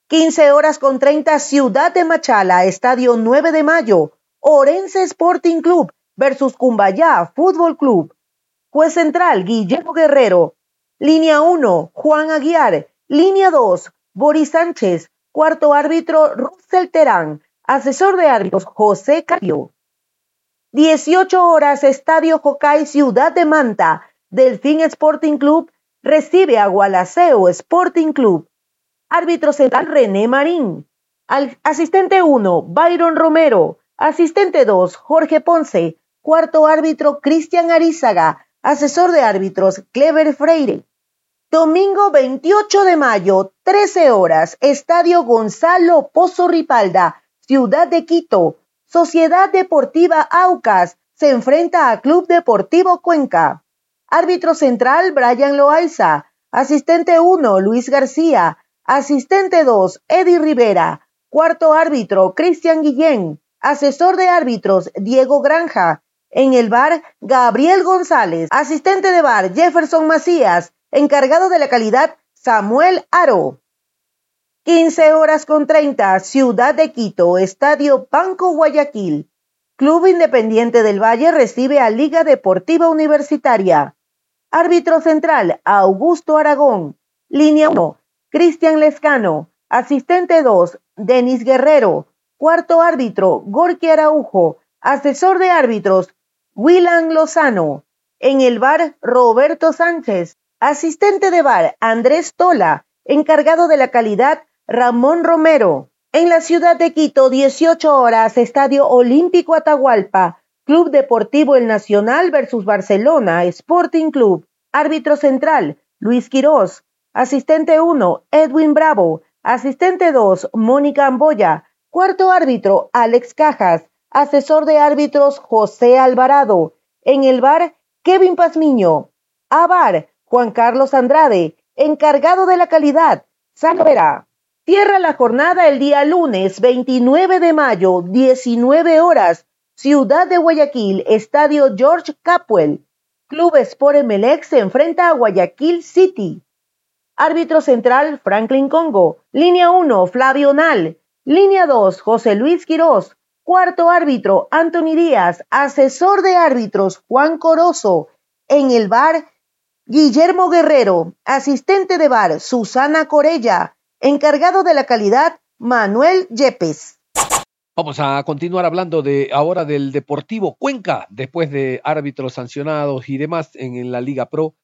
15 horas con 30, Ciudad de Machala, Estadio 9 de Mayo, Orense Sporting Club versus Cumbayá Fútbol Club. Juez central, Guillermo Guerrero. Línea 1, Juan Aguiar. Línea 2, Boris Sánchez. Cuarto árbitro, Russell Terán. Asesor de árbitros, José Cario. 18 horas, Estadio Jocay, Ciudad de Manta. Delfín Sporting Club recibe a Gualaceo Sporting Club. Árbitro central René Marín. Al asistente 1, Byron Romero. Asistente 2, Jorge Ponce. Cuarto árbitro, Cristian Arizaga. Asesor de árbitros, Clever Freire. Domingo 28 de mayo, 13 horas, Estadio Gonzalo Pozo Ripalda, Ciudad de Quito. Sociedad Deportiva Aucas se enfrenta a Club Deportivo Cuenca. Árbitro central, Brian Loaiza. Asistente 1, Luis García. Asistente 2, Eddie Rivera. Cuarto árbitro, Cristian Guillén. Asesor de árbitros, Diego Granja. En el bar, Gabriel González. Asistente de bar, Jefferson Macías. Encargado de la calidad, Samuel Aro. 15 horas con 30, Ciudad de Quito, Estadio Banco Guayaquil. Club Independiente del Valle recibe a Liga Deportiva Universitaria. Árbitro central, Augusto Aragón. Línea 1, Cristian Lescano. Asistente 2, Denis Guerrero. Cuarto árbitro, Gorky Araujo. Asesor de árbitros, Willan Lozano. En el bar, Roberto Sánchez. Asistente de bar, Andrés Tola. Encargado de la calidad, Ramón Romero. En la ciudad de Quito, 18 horas, Estadio Olímpico Atahualpa. Club Deportivo El Nacional versus Barcelona, Sporting Club. Árbitro central, Luis Quirós. Asistente 1, Edwin Bravo. Asistente 2, Mónica Amboya. Cuarto árbitro, Alex Cajas. Asesor de árbitros, José Alvarado. En el bar, Kevin Pazmiño. A bar, Juan Carlos Andrade. Encargado de la calidad, Vera. Cierra la jornada el día lunes 29 de mayo, 19 horas. Ciudad de Guayaquil, Estadio George Capwell. Club Sport Emelec se enfrenta a Guayaquil City. Árbitro central, Franklin Congo. Línea 1, Flavio Nal. Línea 2, José Luis Quirós. Cuarto árbitro, Anthony Díaz. Asesor de árbitros, Juan Corozo. En el bar, Guillermo Guerrero. Asistente de bar, Susana Corella. Encargado de la calidad, Manuel Yepes. Vamos a continuar hablando de ahora del Deportivo Cuenca, después de árbitros sancionados y demás en la Liga Pro.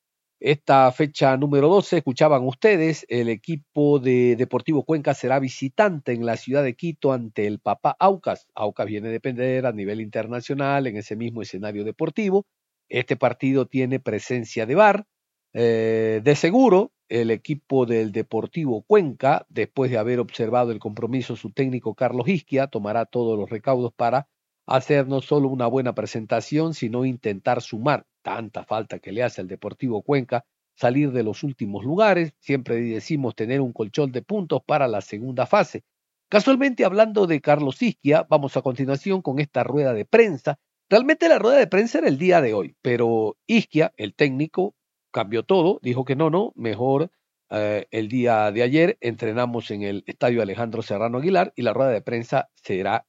Esta fecha número 12, escuchaban ustedes, el equipo de Deportivo Cuenca será visitante en la ciudad de Quito ante el Papá Aucas. Aucas viene a depender a nivel internacional en ese mismo escenario deportivo. Este partido tiene presencia de VAR. Eh, de seguro, el equipo del Deportivo Cuenca, después de haber observado el compromiso, su técnico Carlos Isquia tomará todos los recaudos para hacer no solo una buena presentación, sino intentar sumar tanta falta que le hace al Deportivo Cuenca, salir de los últimos lugares, siempre decimos tener un colchón de puntos para la segunda fase. Casualmente hablando de Carlos Isquia, vamos a continuación con esta rueda de prensa. Realmente la rueda de prensa era el día de hoy, pero Isquia, el técnico, cambió todo, dijo que no, no, mejor eh, el día de ayer entrenamos en el estadio Alejandro Serrano Aguilar y la rueda de prensa será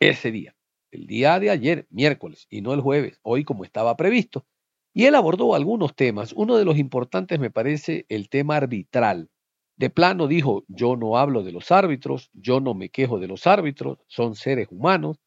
ese día, el día de ayer, miércoles, y no el jueves, hoy como estaba previsto. Y él abordó algunos temas. Uno de los importantes me parece el tema arbitral. De plano dijo, yo no hablo de los árbitros, yo no me quejo de los árbitros, son seres humanos,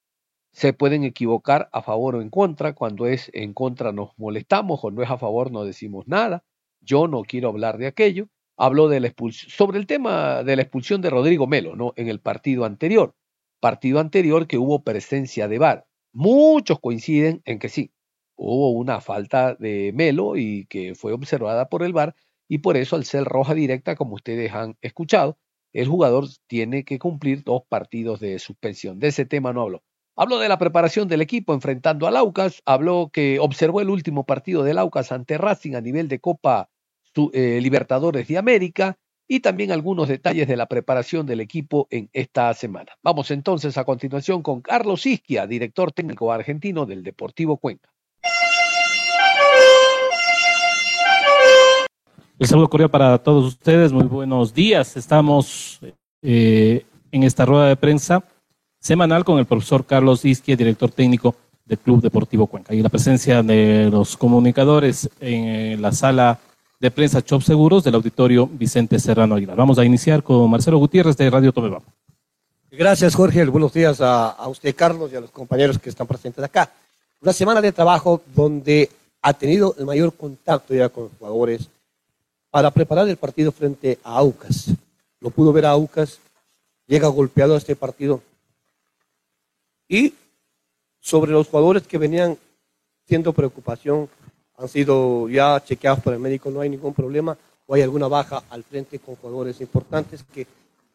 se pueden equivocar a favor o en contra, cuando es en contra nos molestamos, o no es a favor no decimos nada, yo no quiero hablar de aquello. Habló de la expulsión, sobre el tema de la expulsión de Rodrigo Melo, ¿no? En el partido anterior, partido anterior que hubo presencia de VAR. Muchos coinciden en que sí, hubo una falta de Melo y que fue observada por el VAR, y por eso al ser roja directa, como ustedes han escuchado, el jugador tiene que cumplir dos partidos de suspensión. De ese tema no habló. Habló de la preparación del equipo enfrentando al Aucas, habló que observó el último partido del Aucas ante Racing a nivel de Copa eh, Libertadores de América y también algunos detalles de la preparación del equipo en esta semana. Vamos entonces a continuación con Carlos Isquia, director técnico argentino del Deportivo Cuenca. El saludo cordial para todos ustedes, muy buenos días. Estamos eh, en esta rueda de prensa semanal con el profesor Carlos Isquia, director técnico del Club Deportivo Cuenca. Y la presencia de los comunicadores en la sala de prensa Chop Seguros del auditorio Vicente Serrano Aguilar. Vamos a iniciar con Marcelo Gutiérrez de Radio Tomebam. Gracias, Jorge. Buenos días a, a usted, Carlos, y a los compañeros que están presentes acá. Una semana de trabajo donde ha tenido el mayor contacto ya con los jugadores para preparar el partido frente a Aucas. Lo pudo ver a Aucas, llega golpeado a este partido. Y sobre los jugadores que venían siendo preocupación, han sido ya chequeados por el médico, no hay ningún problema, o hay alguna baja al frente con jugadores importantes que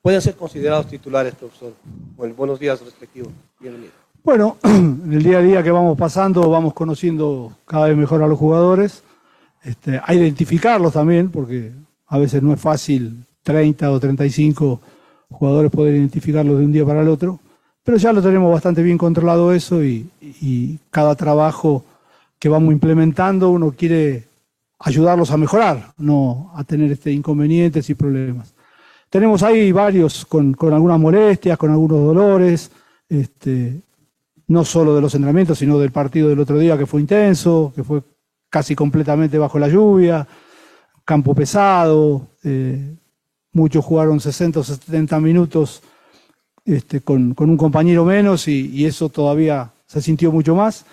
pueden ser considerados titulares, profesor. Bueno, buenos días respectivos. Bienvenido. Bueno, en el día a día que vamos pasando, vamos conociendo cada vez mejor a los jugadores este, a identificarlos también, porque a veces no es fácil 30 o 35 jugadores poder identificarlos de un día para el otro, pero ya lo tenemos bastante bien controlado eso y, cada trabajo que vamos implementando uno quiere ayudarlos a mejorar, no a tener este inconvenientes y problemas. Tenemos ahí varios con, con algunas molestias, con algunos dolores, este, no solo de los entrenamientos, sino del partido del otro día que fue intenso, que fue casi completamente bajo la lluvia, campo pesado, eh, muchos jugaron 60 o 70 minutos este, con, un compañero menos y, eso todavía se sintió mucho más.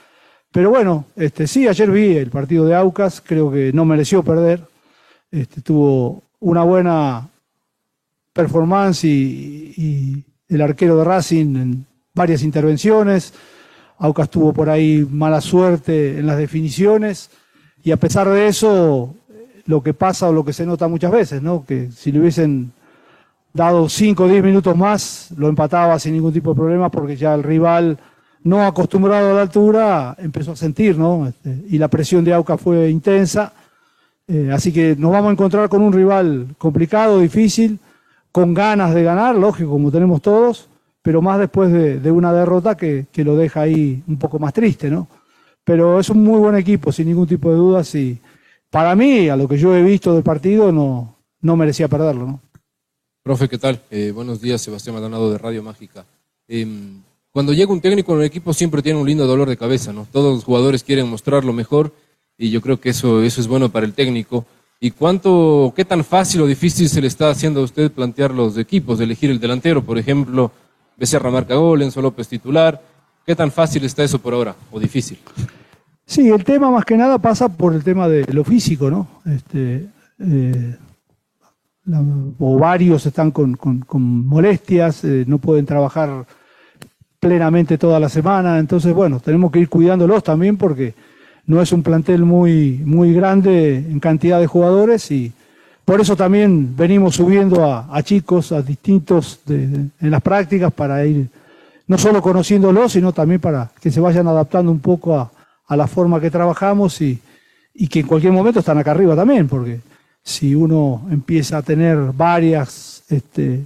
Pero bueno, este, sí, ayer vi el partido de Aucas, creo que no mereció perder, este, tuvo una buena performance y, el arquero de Racing en varias intervenciones. Aucas tuvo por ahí mala suerte en las definiciones y a pesar de eso, lo que pasa o lo que se nota muchas veces. Que si le hubiesen dado 5 o 10 minutos más, lo empataba sin ningún tipo de problema porque ya el rival no acostumbrado a la altura empezó a sentir, ¿no? Este, y la presión de Auca fue intensa. Eh, así que nos vamos a encontrar con un rival complicado, difícil, con ganas de ganar, lógico, como tenemos todos, pero más después de, de una derrota que, que, lo deja ahí un poco más triste, ¿no? pero es un muy buen equipo, sin ningún tipo de dudas, y para mí, a lo que yo he visto del partido, no, no merecía perderlo. ¿no? Profe, ¿qué tal? Eh, buenos días, Sebastián Maldonado de Radio Mágica. Eh, cuando llega un técnico en un equipo siempre tiene un lindo dolor de cabeza, ¿no? Todos los jugadores quieren mostrar lo mejor y yo creo que eso, eso es bueno para el técnico. ¿Y cuánto, qué tan fácil o difícil se le está haciendo a usted plantear los equipos, elegir el delantero? Por ejemplo, Becerra marca gol, Enzo López titular. ¿Qué tan fácil está eso por ahora o difícil? Sí, el tema más que nada pasa por el tema de lo físico, ¿no? Este, eh, o varios están con, con, molestias, eh, no pueden trabajar plenamente toda la semana, entonces bueno, tenemos que ir cuidándolos también porque no es un plantel muy, muy grande en cantidad de jugadores y por eso también venimos subiendo a, a chicos, a distintos en las prácticas para ir no solo conociéndolos, sino también para que se vayan adaptando un poco a, a la forma que trabajamos y, y, que en cualquier momento están acá arriba también, porque si uno empieza a tener varias este,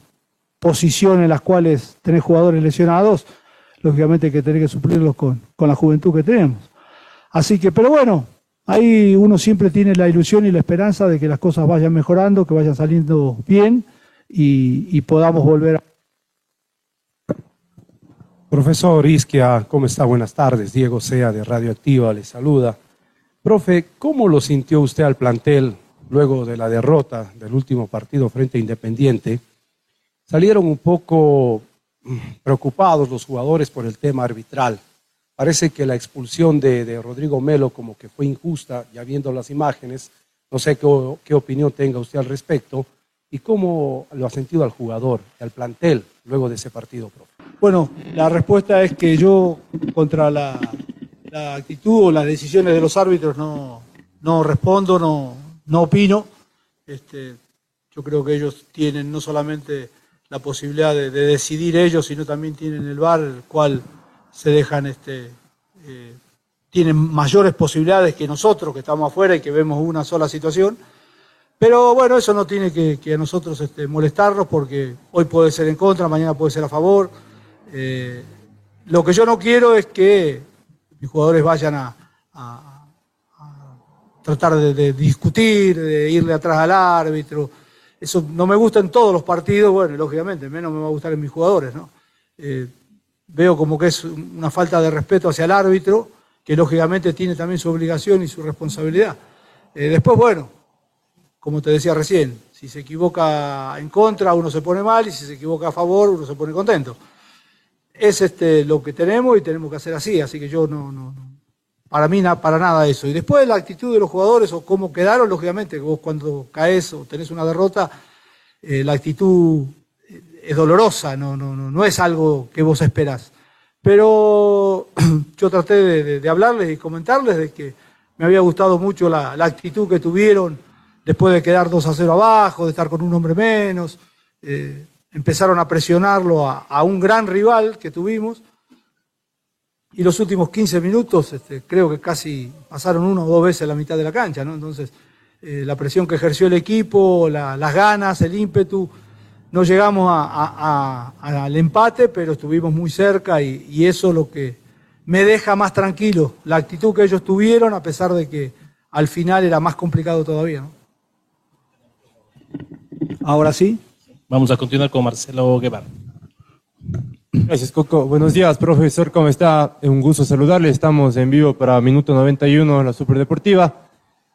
posiciones en las cuales tenés jugadores lesionados, lógicamente hay que tener que suplirlos con, con la juventud que tenemos. Así que, pero bueno, ahí uno siempre tiene la ilusión y la esperanza de que las cosas vayan mejorando, que vayan saliendo bien y, y podamos volver a Profesor Isquia, ¿cómo está? Buenas tardes. Diego Sea de Radioactiva le saluda. Profe, ¿cómo lo sintió usted al plantel luego de la derrota del último partido frente a Independiente? Salieron un poco mm, preocupados los jugadores por el tema arbitral. Parece que la expulsión de, de Rodrigo Melo como que fue injusta, ya viendo las imágenes. No sé qué, qué opinión tenga usted al respecto y cómo lo ha sentido al jugador, al plantel, luego de ese partido, profe. Bueno, la respuesta es que yo contra la, actitud o las decisiones de los árbitros no, no respondo, no, no opino. Este, yo creo que ellos tienen no solamente la posibilidad de, de decidir ellos, sino también tienen el VAR, el cual se dejan, este, eh, tienen mayores posibilidades que nosotros, que estamos afuera y que vemos una sola situación. Pero bueno, eso no tiene que, que a nosotros este, molestarnos porque hoy puede ser en contra, mañana puede ser a favor. Eh, lo que yo no quiero es que mis jugadores vayan a tratar de, discutir, de irle atrás al árbitro. Eso no me gusta en todos los partidos, bueno, lógicamente, menos me va a gustar en mis jugadores, ¿no? Eh, veo como que es una falta de respeto hacia el árbitro, que lógicamente tiene también su obligación y su responsabilidad. Eh, después, bueno, como te decía recién, si se equivoca en contra, uno se pone mal, y si se equivoca a favor, uno se pone contento. Es este, lo que tenemos y tenemos que hacer así, así que yo no- para mí na- para nada eso. Y después la actitud de los jugadores o cómo quedaron, lógicamente, vos cuando caes o tenés una derrota, eh, la actitud eh, es dolorosa, no, no, no, no es algo que vos esperás. Pero yo traté de, hablarles y comentarles de que me había gustado mucho la, actitud que tuvieron después de quedar 2 a 0 abajo, de estar con un hombre menos. eh, empezaron a presionarlo a un gran rival que tuvimos. Y los últimos 15 minutos este, creo que casi pasaron una o dos veces la mitad de la cancha, ¿no? Entonces, eh, la presión que ejerció el equipo, la- las ganas, el ímpetu, no llegamos a- a- a- al empate, pero estuvimos muy cerca y, y eso es lo que me deja más tranquilo, la actitud que ellos tuvieron, a pesar de que al final era más complicado todavía. ¿no? Ahora sí. Vamos a continuar con Marcelo Guevara. Gracias, Coco. Buenos días, profesor. ¿Cómo está? Un gusto saludarle. Estamos en vivo para Minuto 91, la Superdeportiva.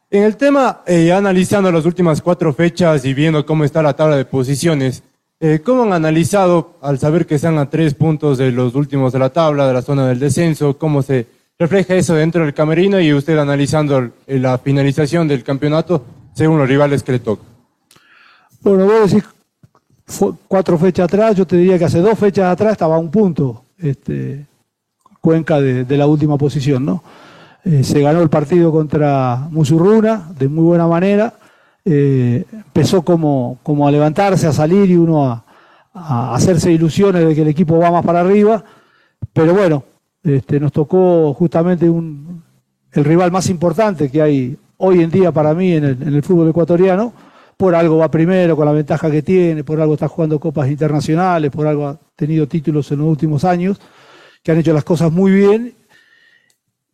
En el tema, eh, analizando las últimas cuatro fechas y viendo cómo está la tabla de posiciones, eh, ¿cómo han analizado, al saber que están a tres puntos de los últimos de la tabla, de la zona del descenso, cómo se refleja eso dentro del camerino y usted analizando eh, la finalización del campeonato según los rivales que le tocan? Bueno, vos decís fue cuatro fechas atrás, yo te diría que hace dos fechas atrás estaba a un punto este, Cuenca de, la última posición, ¿no? Eh, se ganó el partido contra Musurruna de muy buena manera, eh, empezó como, como a levantarse, a salir y uno a, a hacerse ilusiones de que el equipo va más para arriba, pero bueno, este, nos tocó justamente un, el rival más importante que hay hoy en día para mí en el, en el fútbol ecuatoriano, por algo va primero con la ventaja que tiene, por algo está jugando copas internacionales, por algo ha tenido títulos en los últimos años, que han hecho las cosas muy bien.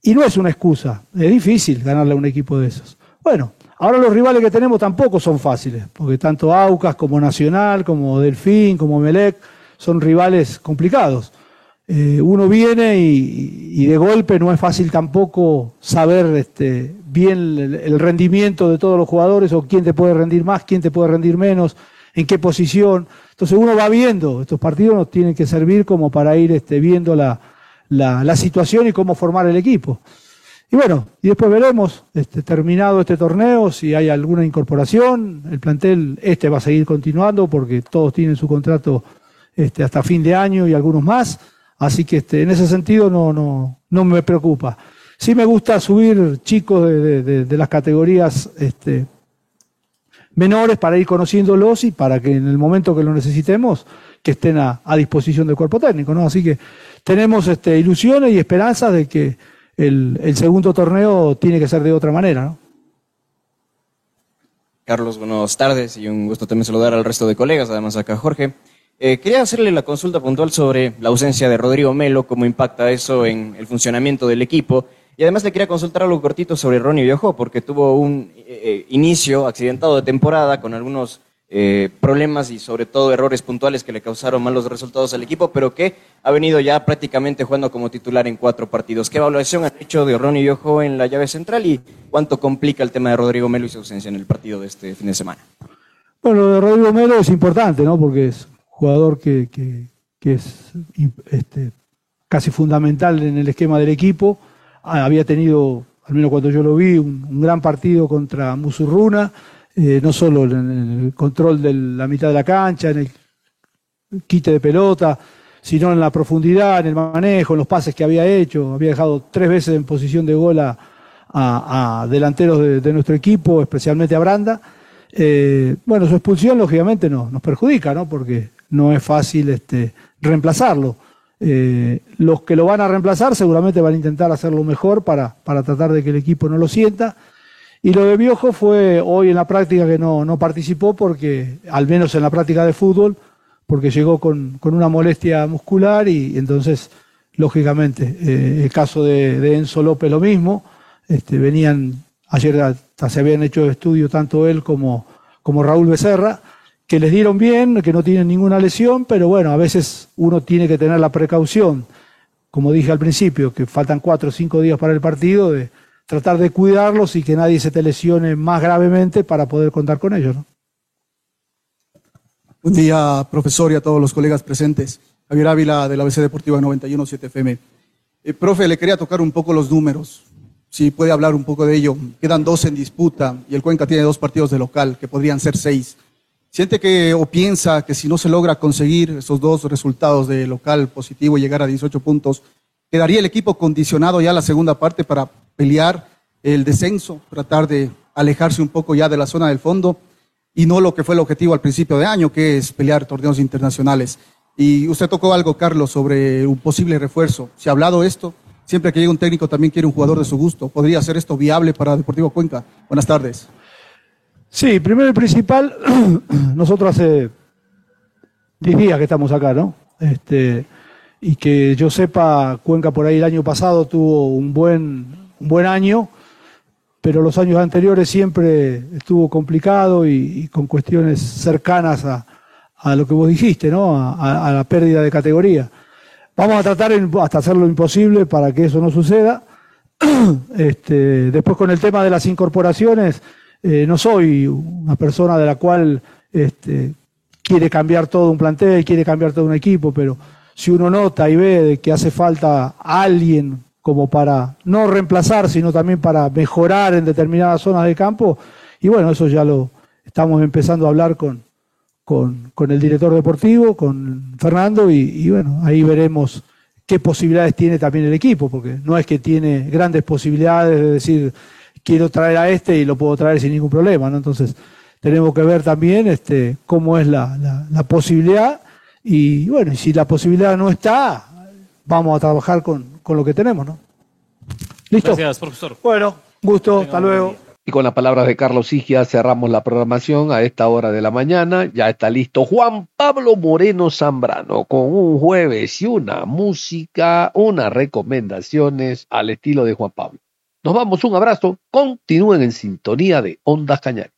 Y no es una excusa, es difícil ganarle a un equipo de esos. Bueno, ahora los rivales que tenemos tampoco son fáciles, porque tanto Aucas como Nacional, como Delfín, como Melec, son rivales complicados. Eh, uno viene y, y de golpe no es fácil tampoco saber este, bien el, rendimiento de todos los jugadores o quién te puede rendir más, quién te puede rendir menos, en qué posición. Entonces uno va viendo, estos partidos nos tienen que servir como para ir este, viendo la, la, la situación y cómo formar el equipo. Y bueno, y después veremos, este, terminado este torneo, si hay alguna incorporación. El plantel este va a seguir continuando porque todos tienen su contrato este, hasta fin de año y algunos más. Así que este, en ese sentido no, no, no me preocupa. Sí me gusta subir chicos de, las categorías este, menores para ir conociéndolos y para que en el momento que lo necesitemos, que estén a, disposición del cuerpo técnico. ¿no? Así que tenemos este, ilusiones y esperanzas de que el, segundo torneo tiene que ser de otra manera. Carlos, buenas tardes y un gusto también saludar al resto de colegas, además acá Jorge. Eh, quería hacerle la consulta puntual sobre la ausencia de Rodrigo Melo, cómo impacta eso en el funcionamiento del equipo. Y además le quería consultar algo cortito sobre Ronnie Viejo, porque tuvo un eh, eh, inicio accidentado de temporada con algunos eh, problemas y sobre todo errores puntuales que le causaron malos resultados al equipo, pero que ha venido ya prácticamente jugando como titular en cuatro partidos. ¿Qué evaluación han hecho de Ronnie Viejo en la llave central y cuánto complica el tema de Rodrigo Melo y su ausencia en el partido de este fin de semana? Bueno, lo de Rodrigo Melo es importante, ¿no? Porque es jugador que, que- que es este, casi fundamental en el esquema del equipo. Ah, Había tenido, al menos cuando yo lo vi, un, gran partido contra Musurruna, eh, no solo en el control de la mitad de la cancha, en el quite de pelota, sino en la profundidad, en el manejo, en los pases que había hecho. Había dejado tres veces en posición de gol a, delanteros de, de nuestro equipo, especialmente a Branda. Eh, bueno, su expulsión lógicamente no, nos perjudica, ¿no? Porque no es fácil este, reemplazarlo. Eh, los que lo van a reemplazar seguramente van a intentar hacerlo mejor para, para tratar de que el equipo no lo sienta. Y lo de Biojo fue hoy en la práctica que no, no participó porque, al menos en la práctica de fútbol, porque llegó con, con una molestia muscular y, entonces, lógicamente, eh, el caso de, Enzo López lo mismo. Este, venían, ayer hasta se habían hecho estudios tanto él como, como Raúl Becerra, que les dieron bien, que no tienen ninguna lesión, pero bueno, a veces uno tiene que tener la precaución, como dije al principio, que faltan cuatro o cinco días para el partido, de tratar de cuidarlos y que nadie se te lesione más gravemente para poder contar con ellos. ¿no? Buen día, profesor, y a todos los colegas presentes. Javier Ávila, de la ABC Deportiva 917 FM. Eh, profe, le quería tocar un poco los números. Si puede hablar un poco de ello. Quedan dos en disputa y el Cuenca tiene dos partidos de local, que podrían ser seis. ¿Siente que o piensa que si no se logra conseguir esos dos resultados de local positivo y llegar a 18 puntos, quedaría el equipo condicionado ya a la segunda parte para pelear el descenso, tratar de alejarse un poco ya de la zona del fondo y no lo que fue el objetivo al principio de año, que es pelear torneos internacionales? Y usted tocó algo, Carlos, sobre un posible refuerzo. ¿Se ha hablado esto? Siempre que llega un técnico también quiere un jugador de su gusto. ¿Podría ser esto viable para Deportivo Cuenca? Buenas tardes. Sí, primero y principal, nosotros hace 10 días que estamos acá, ¿no? Este, y que yo sepa, Cuenca por ahí el año pasado tuvo un buen, un buen año, pero los años anteriores siempre estuvo complicado y, con cuestiones cercanas a, a lo que vos dijiste, ¿no? A, a- la pérdida de categoría. Vamos a tratar hasta hacer lo imposible para que eso no suceda. Este, después con el tema de las incorporaciones, eh, no soy una persona de la cual este, quiere cambiar todo un plantel, quiere cambiar todo un equipo, pero si uno nota y ve que hace falta alguien como para no reemplazar, sino también para mejorar en determinadas zonas de campo, y bueno, eso ya lo estamos empezando a hablar con, con, con el director deportivo, con Fernando, y, y bueno, ahí veremos qué posibilidades tiene también el equipo, porque no es que tiene grandes posibilidades de decir quiero traer a este y lo puedo traer sin ningún problema, ¿no? Entonces tenemos que ver también este, cómo es la, la, la posibilidad y bueno, y si la posibilidad no está, vamos a trabajar con, con lo que tenemos, ¿no? ¿Listo? Gracias, profesor. Bueno, gusto, hasta luego. Y con las palabras de Carlos Sigia cerramos la programación a esta hora de la mañana. Ya está listo Juan Pablo Moreno Zambrano con un jueves y una música, unas recomendaciones al estilo de Juan Pablo. Nos vamos, un abrazo. Continúen en sintonía de Ondas Cañares.